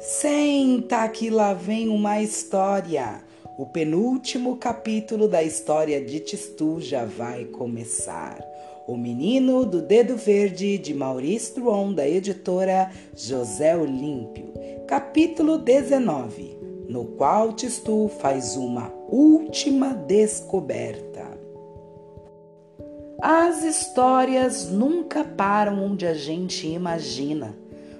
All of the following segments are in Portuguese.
Senta que lá vem uma história. O penúltimo capítulo da história de Tistu já vai começar. O Menino do Dedo Verde, de Maurício Druon, da editora José Olímpio. Capítulo 19, no qual Tistu faz uma última descoberta. As histórias nunca param onde a gente imagina.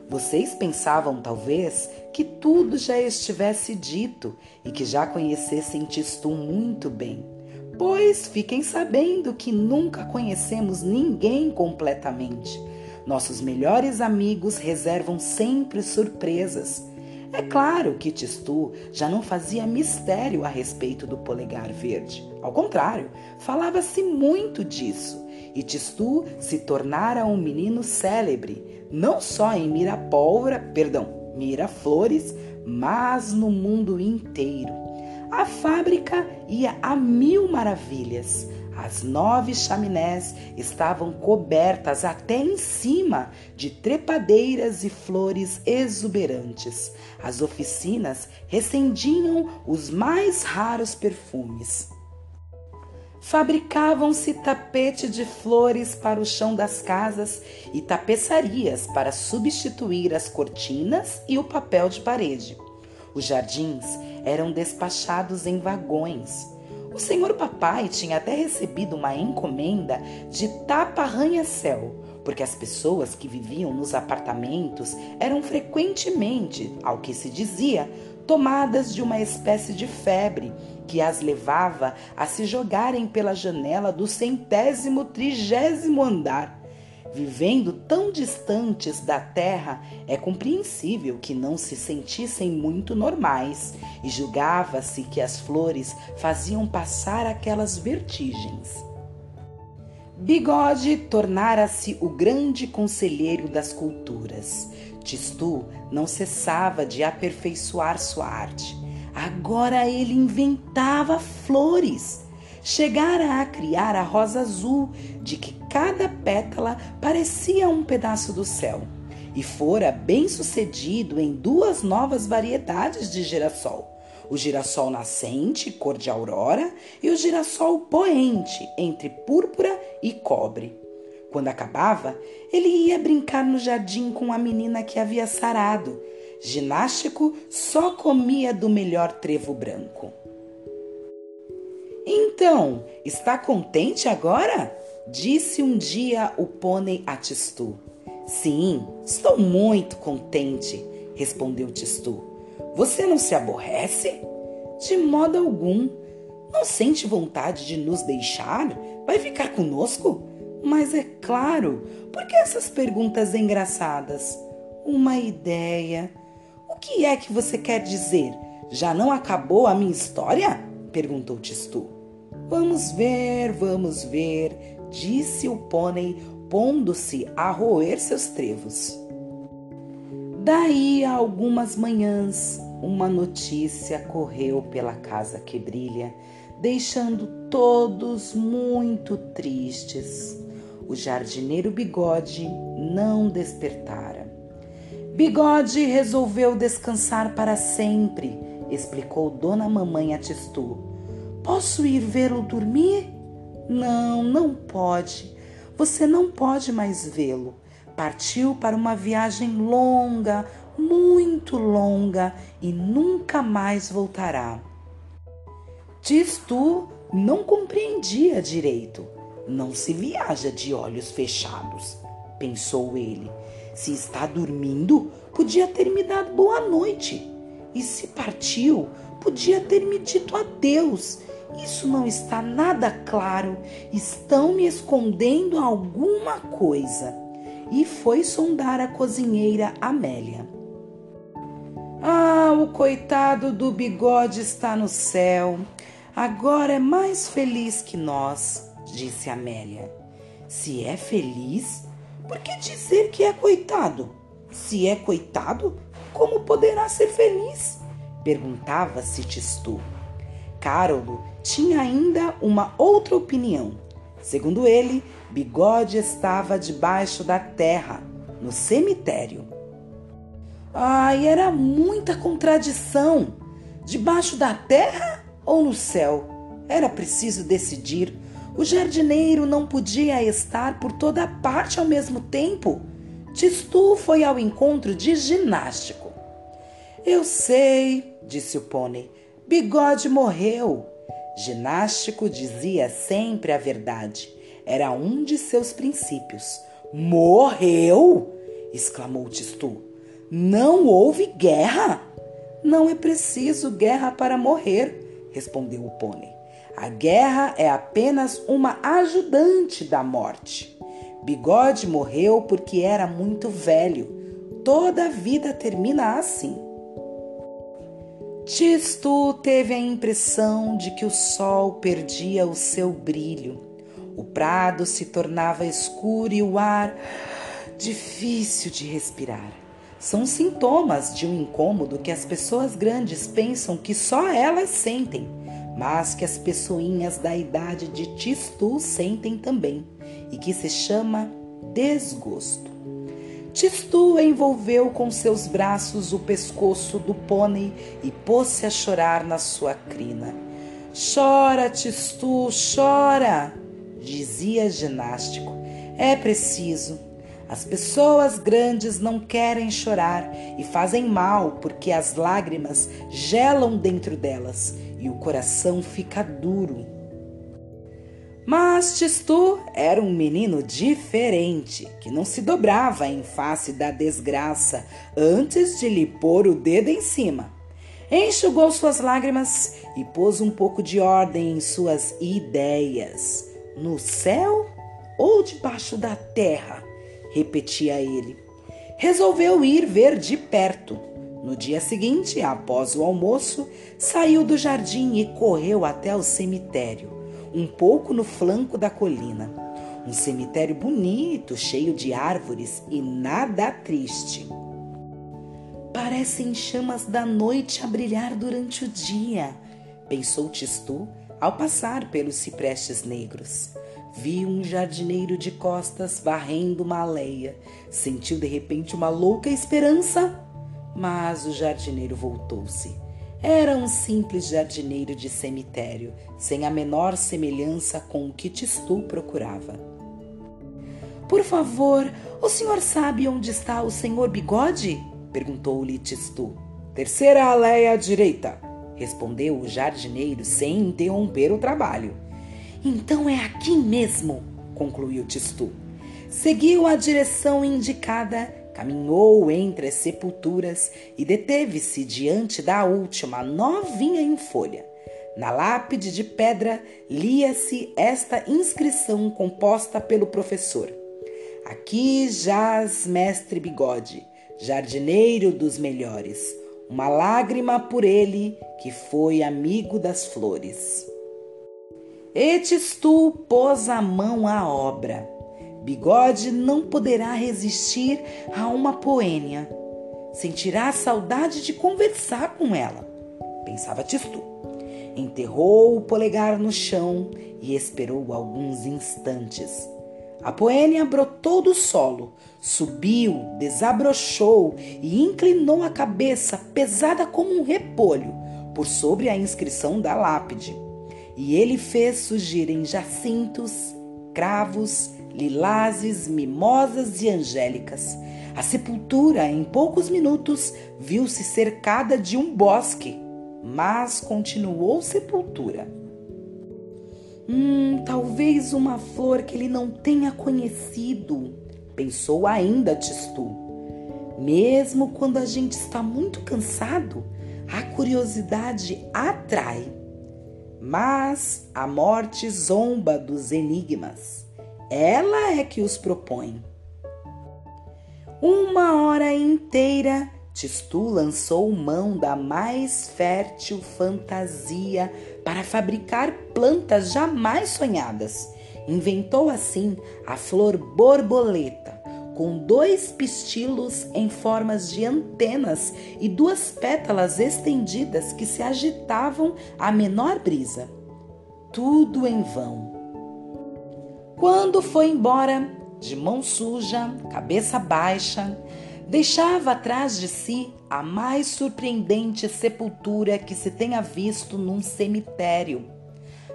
Vocês pensavam, talvez, que tudo já estivesse dito e que já conhecessem Tistu muito bem. Pois fiquem sabendo que nunca conhecemos ninguém completamente. Nossos melhores amigos reservam sempre surpresas. É claro que Tistu já não fazia mistério a respeito do polegar verde. Ao contrário, falava-se muito disso. E Tistu se tornara um menino célebre, não só em Mirapólvora, perdão, Miraflores, mas no mundo inteiro. A fábrica ia a mil maravilhas. As nove chaminés estavam cobertas até em cima de trepadeiras e flores exuberantes. As oficinas recendiam os mais raros perfumes. Fabricavam-se tapete de flores para o chão das casas e tapeçarias para substituir as cortinas e o papel de parede. Os jardins eram despachados em vagões. O senhor papai tinha até recebido uma encomenda de tapa-arranha-céu, porque as pessoas que viviam nos apartamentos eram frequentemente, ao que se dizia, tomadas de uma espécie de febre que as levava a se jogarem pela janela do centésimo trigésimo andar. Vivendo tão distantes da terra, é compreensível que não se sentissem muito normais e julgava-se que as flores faziam passar aquelas vertigens. Bigode tornara-se o grande conselheiro das culturas. Tistu não cessava de aperfeiçoar sua arte. Agora ele inventava flores. Chegara a criar a rosa azul, de que cada pétala parecia um pedaço do céu. E fora bem sucedido em duas novas variedades de girassol: o girassol nascente, cor de aurora, e o girassol poente, entre púrpura e cobre. Quando acabava, ele ia brincar no jardim com a menina que havia sarado. Ginástico só comia do melhor trevo branco. Então, está contente agora? Disse um dia o pônei a Tistu. Sim, estou muito contente, respondeu Tistu. Você não se aborrece? De modo algum. Não sente vontade de nos deixar? Vai ficar conosco? Mas é claro, por que essas perguntas engraçadas? Uma ideia. O que é que você quer dizer? Já não acabou a minha história? perguntou Tistu. Vamos ver, vamos ver, disse o pônei, pondo-se a roer seus trevos. Daí a algumas manhãs, uma notícia correu pela casa que brilha, deixando todos muito tristes o jardineiro Bigode não despertara. Bigode resolveu descansar para sempre, explicou Dona Mamãe a Tistu. Posso ir vê-lo dormir? Não, não pode. Você não pode mais vê-lo. Partiu para uma viagem longa, muito longa e nunca mais voltará. Tistu não compreendia direito não se viaja de olhos fechados, pensou ele. Se está dormindo, podia ter me dado boa noite. E se partiu, podia ter me dito adeus. Isso não está nada claro. Estão me escondendo alguma coisa. E foi sondar a cozinheira Amélia. Ah, o coitado do bigode está no céu. Agora é mais feliz que nós disse Amélia. Se é feliz, por que dizer que é coitado? Se é coitado, como poderá ser feliz? Perguntava-se Tistu. Carolo tinha ainda uma outra opinião. Segundo ele, Bigode estava debaixo da terra, no cemitério. Ai, era muita contradição. Debaixo da terra ou no céu? Era preciso decidir. O jardineiro não podia estar por toda parte ao mesmo tempo. Tistu foi ao encontro de ginástico. Eu sei, disse o pônei. Bigode morreu. Ginástico dizia sempre a verdade. Era um de seus princípios. Morreu? exclamou Tistu. Não houve guerra? Não é preciso guerra para morrer, respondeu o pônei. A guerra é apenas uma ajudante da morte. Bigode morreu porque era muito velho. Toda a vida termina assim. Tisto teve a impressão de que o sol perdia o seu brilho. O prado se tornava escuro e o ar difícil de respirar. São sintomas de um incômodo que as pessoas grandes pensam que só elas sentem mas que as pessoinhas da idade de Tistu sentem também e que se chama desgosto. Tistu envolveu com seus braços o pescoço do pônei e pôs-se a chorar na sua crina. Chora, Tistu, chora, dizia ginástico. É preciso. As pessoas grandes não querem chorar e fazem mal porque as lágrimas gelam dentro delas e o coração fica duro. Mas Tistu era um menino diferente, que não se dobrava em face da desgraça antes de lhe pôr o dedo em cima. Enxugou suas lágrimas e pôs um pouco de ordem em suas ideias. No céu ou debaixo da terra? repetia ele. Resolveu ir ver de perto no dia seguinte, após o almoço, saiu do jardim e correu até o cemitério, um pouco no flanco da colina. Um cemitério bonito, cheio de árvores e nada triste. Parecem chamas da noite a brilhar durante o dia, pensou Tistu ao passar pelos ciprestes negros. Viu um jardineiro de costas varrendo uma aleia. Sentiu de repente uma louca esperança mas o jardineiro voltou-se. Era um simples jardineiro de cemitério, sem a menor semelhança com o que Tistu procurava. Por favor, o senhor sabe onde está o senhor Bigode? perguntou-lhe Tistu. Terceira aleia à direita, respondeu o jardineiro sem interromper o trabalho. Então é aqui mesmo, concluiu Tistu. Seguiu a direção indicada Caminhou entre as sepulturas e deteve-se diante da última, novinha em folha. Na lápide de pedra lia-se esta inscrição composta pelo professor: Aqui jaz mestre Bigode, jardineiro dos melhores, uma lágrima por ele que foi amigo das flores. Etes tu pôs a mão à obra Bigode não poderá resistir a uma poênia. Sentirá saudade de conversar com ela, pensava Tistu. Enterrou o polegar no chão e esperou alguns instantes. A poênia brotou do solo, subiu, desabrochou e inclinou a cabeça, pesada como um repolho, por sobre a inscrição da lápide. E ele fez surgirem jacintos, cravos lilazes, mimosas e angélicas. A sepultura, em poucos minutos, viu-se cercada de um bosque, mas continuou sepultura. Hum, talvez uma flor que ele não tenha conhecido, pensou ainda Tistu. Mesmo quando a gente está muito cansado, a curiosidade atrai. Mas a morte zomba dos enigmas. Ela é que os propõe. Uma hora inteira, Tistu lançou mão da mais fértil fantasia para fabricar plantas jamais sonhadas. Inventou assim a flor borboleta, com dois pistilos em formas de antenas e duas pétalas estendidas que se agitavam à menor brisa. Tudo em vão. Quando foi embora, de mão suja, cabeça baixa, deixava atrás de si a mais surpreendente sepultura que se tenha visto num cemitério.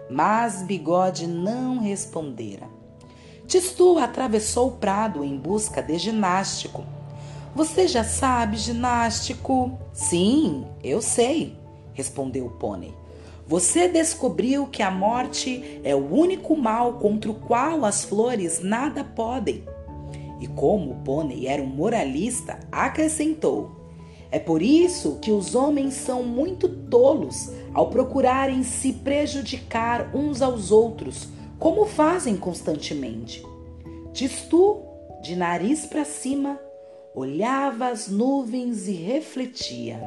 Mas Bigode não respondera. Tistu atravessou o prado em busca de ginástico. Você já sabe ginástico? Sim, eu sei, respondeu o pônei. Você descobriu que a morte é o único mal contra o qual as flores nada podem. E como o pônei era um moralista, acrescentou: É por isso que os homens são muito tolos ao procurarem se prejudicar uns aos outros, como fazem constantemente. Tistu, de nariz para cima, olhava as nuvens e refletia.